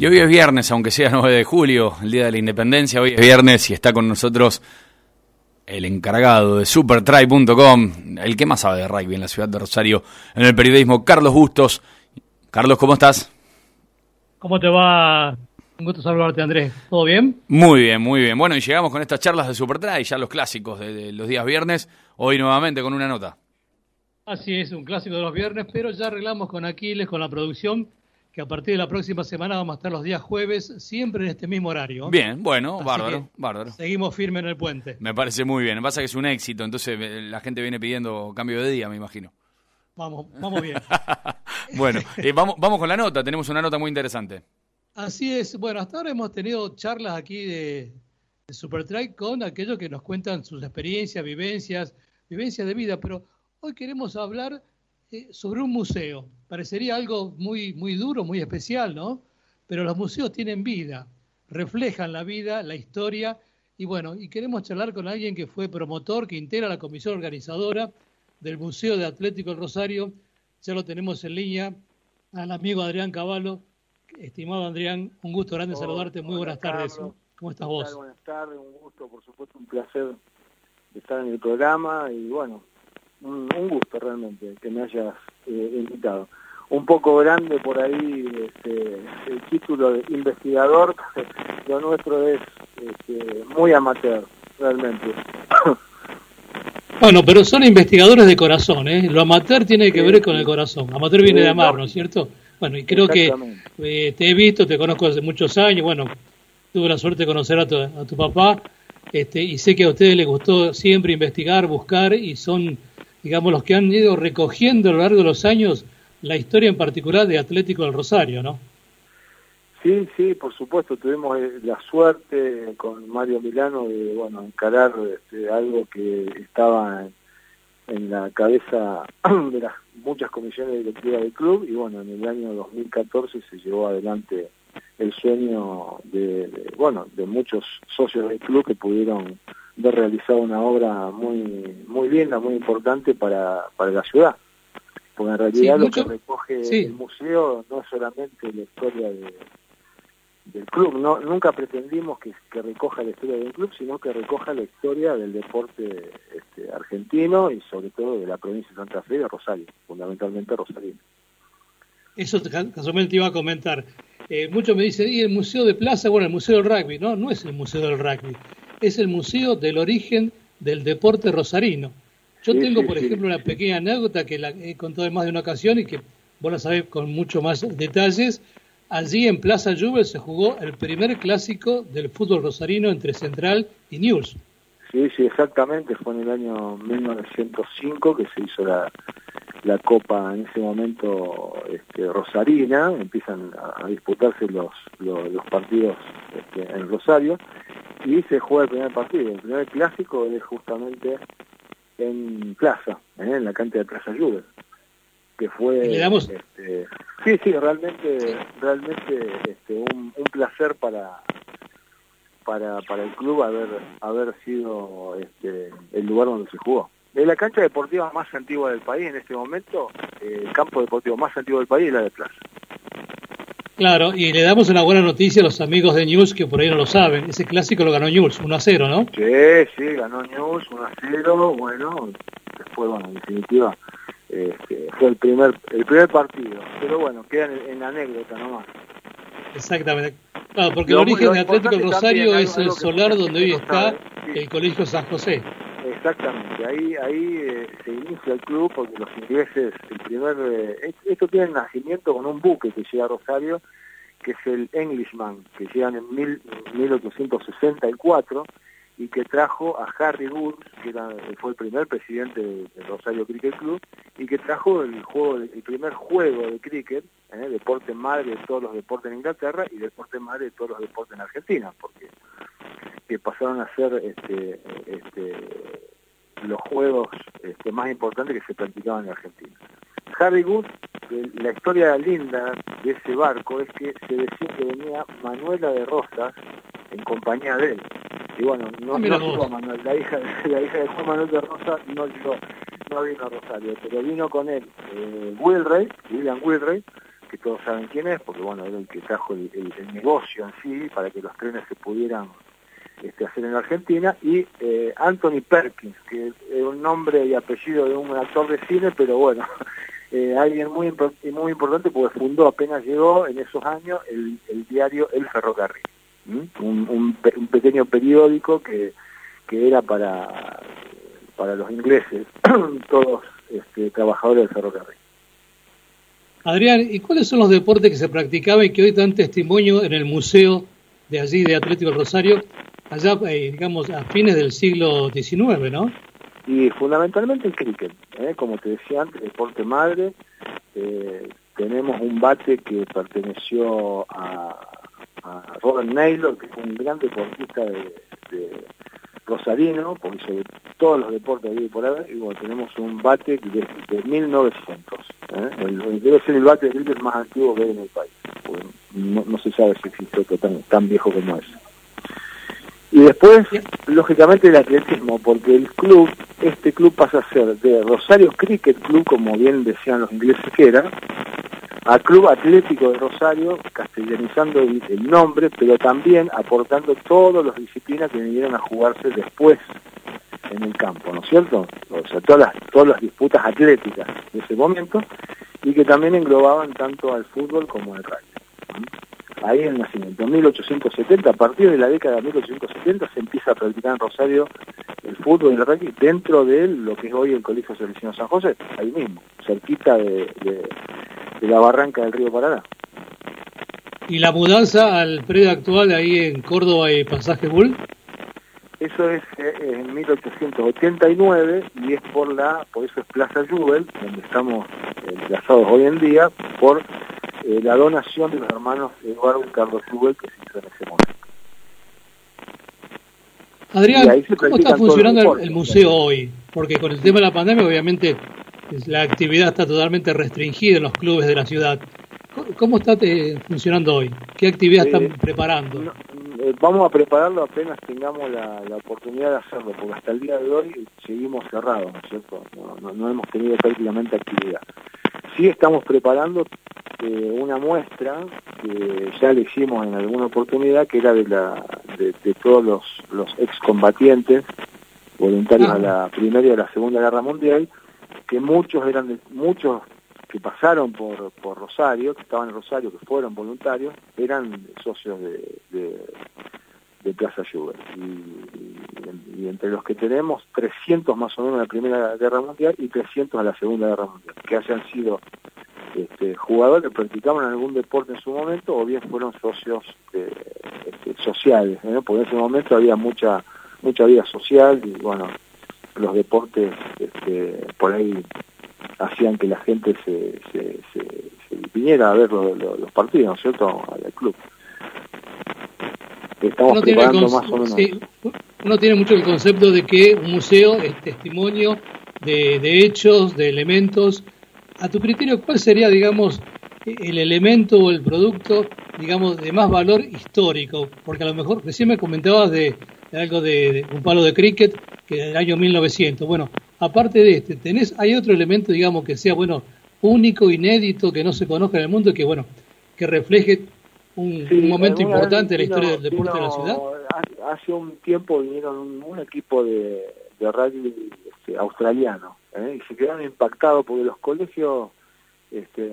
Y hoy es viernes, aunque sea 9 de julio, el Día de la Independencia, hoy es viernes y está con nosotros el encargado de supertry.com, el que más sabe de rugby en la ciudad de Rosario, en el periodismo, Carlos Bustos. Carlos, ¿cómo estás? ¿Cómo te va? Un gusto saludarte, Andrés. ¿Todo bien? Muy bien, muy bien. Bueno, y llegamos con estas charlas de Supertry, ya los clásicos de, de los días viernes, hoy nuevamente con una nota. Así es, un clásico de los viernes, pero ya arreglamos con Aquiles, con la producción, que a partir de la próxima semana vamos a estar los días jueves, siempre en este mismo horario. Bien, bueno, bárbaro, bárbaro. Seguimos firmes en el puente. Me parece muy bien. Pasa que es un éxito, entonces eh, la gente viene pidiendo cambio de día, me imagino. Vamos, vamos bien. bueno, eh, vamos, vamos con la nota. Tenemos una nota muy interesante. Así es. Bueno, hasta ahora hemos tenido charlas aquí de, de Supertrack con aquellos que nos cuentan sus experiencias, vivencias, vivencias de vida, pero hoy queremos hablar eh, sobre un museo. Parecería algo muy, muy duro, muy especial, ¿no? Pero los museos tienen vida, reflejan la vida, la historia, y bueno, y queremos charlar con alguien que fue promotor, que integra la comisión organizadora del Museo de Atlético del Rosario. Ya lo tenemos en línea al amigo Adrián Cavallo. Estimado Adrián, un gusto grande Hola, saludarte. Muy buenas tardes. Carlos. ¿Cómo estás ¿Qué vos? Buenas tardes, un gusto, por supuesto, un placer estar en el programa y bueno, un, un gusto realmente que me hayas eh, invitado. Un poco grande por ahí este, el título de investigador, lo nuestro es este, muy amateur, realmente. Bueno, pero son investigadores de corazón, ¿eh? Lo amateur tiene que Sí, ver con el corazón. Amateur viene de amar, no. ¿no es cierto? Bueno, y creo que eh, te he visto, te conozco hace muchos años, bueno, tuve la suerte de conocer a tu, a tu papá, este, y sé que a ustedes les gustó siempre investigar, buscar, y son, digamos, los que han ido recogiendo a lo largo de los años la historia en particular de Atlético del Rosario, ¿no? Sí, sí, por supuesto, tuvimos eh, la suerte con Mario Milano de, bueno, encarar este, algo que estaba en, la cabeza de las muchas comisiones directivas del club y bueno, en el año 2014 se llevó adelante el sueño de, de, bueno, de muchos socios del club que pudieron ver realizada una obra muy muy linda, muy importante para, para la ciudad. Porque en realidad lo que recoge sí. el museo no es solamente la historia de, del club. No, nunca pretendimos que, que recoja la historia del club, sino que recoja la historia del deporte este, argentino y sobre todo de la provincia de Santa Fe y de Rosario, fundamentalmente Rosario. Eso te- casualmente te iba a comentar. Eh, muchos me dicen, y el Museo de Plaza, bueno, el Museo del Rugby. No, no es el Museo del Rugby, es el Museo del Origen del Deporte Rosarino. Yo Sí, tengo, sí, por sí. ejemplo, una pequeña anécdota que la he contado en más de una ocasión y que vos la sabés con mucho más detalles. Allí en Plaza Jubel se jugó el primer clásico del fútbol rosarino entre Central y News. Sí, sí, exactamente. Fue en el año 1905 que se hizo la, la Copa en ese momento este, rosarina. Empiezan a, a disputarse los, los, los partidos este, en Rosario y se juega el primer partido. El primer clásico es justamente en Plaza, ¿eh? en la cancha de Plaza Juve, que fue... Y le damos- este, sí, sí, realmente, realmente este, un, un placer para para, para el club haber haber sido este, el lugar donde se jugó. Es la cancha deportiva más antigua del país en este momento, eh, el campo deportivo más antiguo del país es la de Plaza. Claro, y le damos una buena noticia a los amigos de News que por ahí no lo saben. Ese clásico lo ganó News 1 a 0, ¿no? Sí, sí, ganó News 1 a 0, bueno, después, bueno, en definitiva, este, fue el primer el primer partido, pero bueno, queda en, en anécdota nomás. Exactamente. Claro, porque Lo- el origen de Atlético Rosario también, es algo- el algo solar donde hoy está sabe, sí. el Colegio San José. Exactamente, ahí ahí eh, se inicia el club porque los ingleses, el primer, eh, es- esto tiene nacimiento con un buque que llega a Rosario, que es el Englishman, que llegan en mil, 1864 y que trajo a Harry Wood, que era, fue el primer presidente del Rosario Cricket Club, y que trajo el juego, el primer juego de cricket, eh, deporte madre de todos los deportes en Inglaterra y deporte madre de todos los deportes en Argentina, porque que pasaron a ser este, este, los juegos este, más importantes que se practicaban en Argentina. Harry Good, la historia linda de ese barco es que se decía que venía Manuela de Rosas en compañía de él. Y bueno, no, no llegó Manuel, la hija, la hija de Juan Manuel de Rosas no llegó, no vino a Rosario, pero vino con él eh, Wilray, William Wilray, que todos saben quién es, porque bueno, era el que trajo el, negocio en sí para que los trenes se pudieran este, hacer en Argentina, y eh, Anthony Perkins, que es un nombre y apellido de un actor de cine, pero bueno, eh, alguien muy, muy importante porque fundó, apenas llegó en esos años, el, diario El Ferrocarril, un, pequeño periódico que, que era para, para los ingleses, todos este, trabajadores del ferrocarril. Adrián, ¿y cuáles son los deportes que se practicaban y que hoy dan testimonio en el museo de allí de Atlético Rosario, allá, eh, digamos, a fines del siglo XIX, ¿no? Y fundamentalmente el cricket, ¿eh? como te decía antes, deporte madre. Eh, tenemos un bate que perteneció a, Robert Naylor, que fue un gran deportista de rosarino, porque sobre todos los deportes de por y bueno, tenemos un bate de, de 1900. ¿eh? debe ser el bate de cricket más antiguo que hay en el país. No, se sabe si existe tan, tan viejo como ese. Y después, lógicamente, el atletismo, porque el club, este club pasa a ser de Rosario Cricket Club, como bien decían los ingleses que era, al Club Atlético de Rosario, castellanizando el, nombre, pero también aportando todas las disciplinas que vinieron a jugarse después en el campo, ¿no es cierto? O sea, todas las, todas las disputas atléticas de ese momento y que también englobaban tanto al fútbol como al rugby. Ahí el nacimiento, en 1870, a partir de la década de 1870 se empieza a practicar en Rosario el fútbol y el rugby dentro de lo que es hoy el Colegio Seleccionado San José, ahí mismo, cerquita de, de la barranca del río Paraná. ¿Y la mudanza al predio actual ahí en Córdoba y Pasaje Bull? Eso es eh, en 1889 y es por la, por eso es Plaza Jubel, donde estamos enlazados hoy en día, por eh, la donación de los hermanos Eduardo y Carlos que se hizo en ese momento. Adrián, ¿cómo está funcionando el, museo hoy? Porque con el tema de la pandemia, obviamente, la actividad está totalmente restringida en los clubes de la ciudad. ¿Cómo está eh, funcionando hoy? ¿Qué actividad están eh, preparando? Eh, vamos a prepararlo apenas tengamos la, oportunidad de hacerlo, porque hasta el día de hoy seguimos cerrados, ¿no es cierto? No, hemos tenido prácticamente actividad. Sí estamos preparando una muestra que ya le hicimos en alguna oportunidad, que era de, la, de, todos los, los excombatientes voluntarios a la Primera y a la Segunda Guerra Mundial, que muchos eran de, muchos que pasaron por, por Rosario, que estaban en Rosario, que fueron voluntarios, eran socios de, de, Plaza Schubert. Y, entre los que tenemos, 300 más o menos en la Primera Guerra Mundial y 300 en la Segunda Guerra Mundial, que hayan sido este, jugadores practicaban algún deporte en su momento o bien fueron socios este, sociales, porque en ese momento había mucha mucha vida social y bueno, los deportes este, por ahí hacían que la gente se, se, viniera a ver los partidos, ¿no es cierto?, al club. Estamos uno preparando más o menos. uno tiene mucho el concepto de que un museo es testimonio de, de hechos, de elementos. A tu criterio, ¿cuál sería, digamos, el elemento o el producto, digamos, de más valor histórico? Porque a lo mejor recién me comentabas de, algo de, un palo de cricket que del año 1900. Bueno, aparte de este, tenés, hay otro elemento, digamos, que sea, bueno, único, inédito, que no se conozca en el mundo, que, bueno, que refleje un, momento importante en la historia del deporte de la ciudad. Hace un tiempo vinieron un, equipo de, de rugby este, australiano ¿eh? y se quedaron impactados porque los colegios este,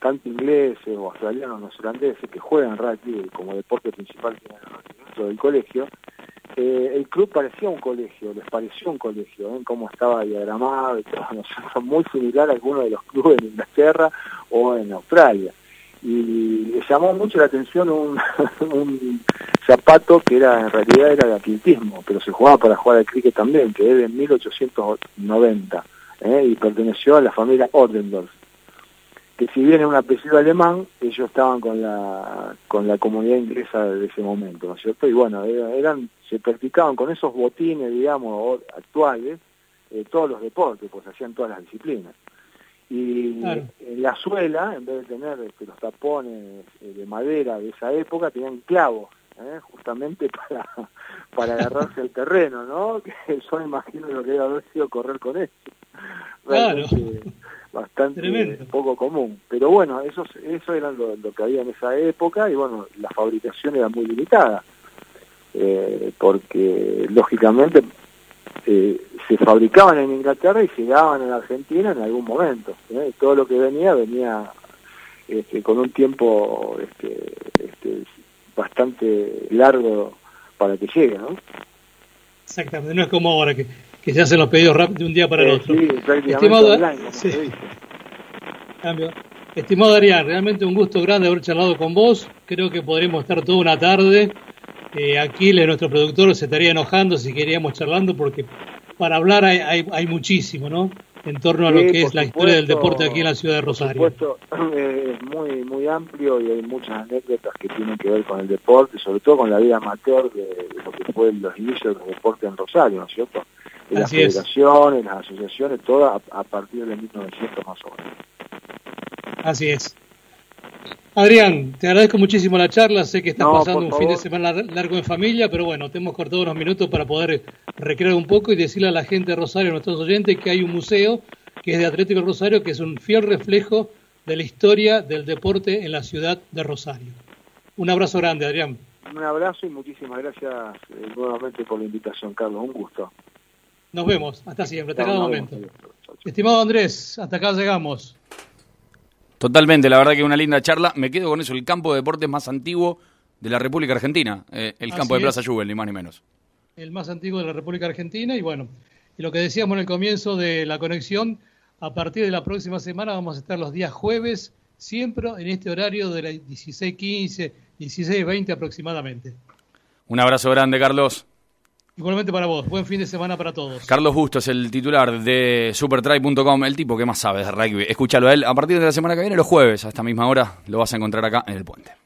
tanto ingleses o australianos, neozelandeses que juegan rugby como deporte principal dentro del colegio, eh, el club parecía un colegio, les pareció un colegio, ¿eh? cómo estaba diagramado y todo, muy similar a algunos de los clubes en Inglaterra o en Australia. Y le llamó mucho la atención un, un zapato que era en realidad era de atletismo, pero se jugaba para jugar al cricket también, que es de 1890 ¿eh? y perteneció a la familia Ordendorf que si bien es un apellido alemán, ellos estaban con la con la comunidad inglesa de ese momento, ¿no es cierto? Y bueno, eran se practicaban con esos botines, digamos, actuales, eh, todos los deportes, pues hacían todas las disciplinas. Y en la suela, en vez de tener este, los tapones eh, de madera de esa época, tenían clavos, ¿eh? justamente para, para agarrarse el terreno, ¿no? Que yo imagino lo que debe haber sido correr con eso. Claro bastante poco común. Pero bueno, eso, eso era lo, que había en esa época y bueno, la fabricación era muy limitada, eh, porque lógicamente eh, se fabricaban en Inglaterra y llegaban en Argentina en algún momento. ¿eh? Todo lo que venía venía este, con un tiempo este, este, bastante largo para que llegue, ¿no? Exactamente, no es como ahora que, que se hacen los pedidos rápido de un día para el otro. Sí, Estimado, Cambio. Estimado Adrián, realmente un gusto grande haber charlado con vos. Creo que podremos estar toda una tarde. Eh, Aquiles, nuestro productor, se estaría enojando si queríamos charlando porque para hablar hay, hay, hay muchísimo, ¿no? en torno a lo que es la historia del deporte aquí en la ciudad de Rosario. Por supuesto, es muy, muy amplio y hay muchas anécdotas que tienen que ver con el deporte, sobre todo con la vida amateur de, lo que fue los inicios del deporte en Rosario, ¿no es cierto? En las federaciones, las asociaciones, todas a, a, partir de 1900 más o menos. Así es. Adrián, te agradezco muchísimo la charla. Sé que estás pasando un fin de semana largo en familia, pero bueno, te hemos cortado unos minutos para poder recrear un poco y decirle a la gente de Rosario, a nuestros oyentes, que hay un museo que es de Atlético Rosario, que es un fiel reflejo de la historia del deporte en la ciudad de Rosario. Un abrazo grande, Adrián. Un abrazo y muchísimas gracias eh, nuevamente por la invitación, Carlos. Un gusto. Nos vemos. Hasta siempre, hasta cada momento. Estimado Andrés, hasta acá llegamos. Totalmente, la verdad que una linda charla. Me quedo con eso, el campo de deportes más antiguo de la República Argentina, eh, el campo de Plaza Jubel, ni más ni menos. El más antiguo de la República Argentina y bueno, y lo que decíamos en el comienzo de la conexión, a partir de la próxima semana vamos a estar los días jueves, siempre en este horario de las 16.15, 16.20 aproximadamente. Un abrazo grande, Carlos. Igualmente para vos, buen fin de semana para todos. Carlos Bustos, el titular de supertry.com, el tipo que más sabe de rugby. Escúchalo a él a partir de la semana que viene, los jueves, a esta misma hora, lo vas a encontrar acá en el puente.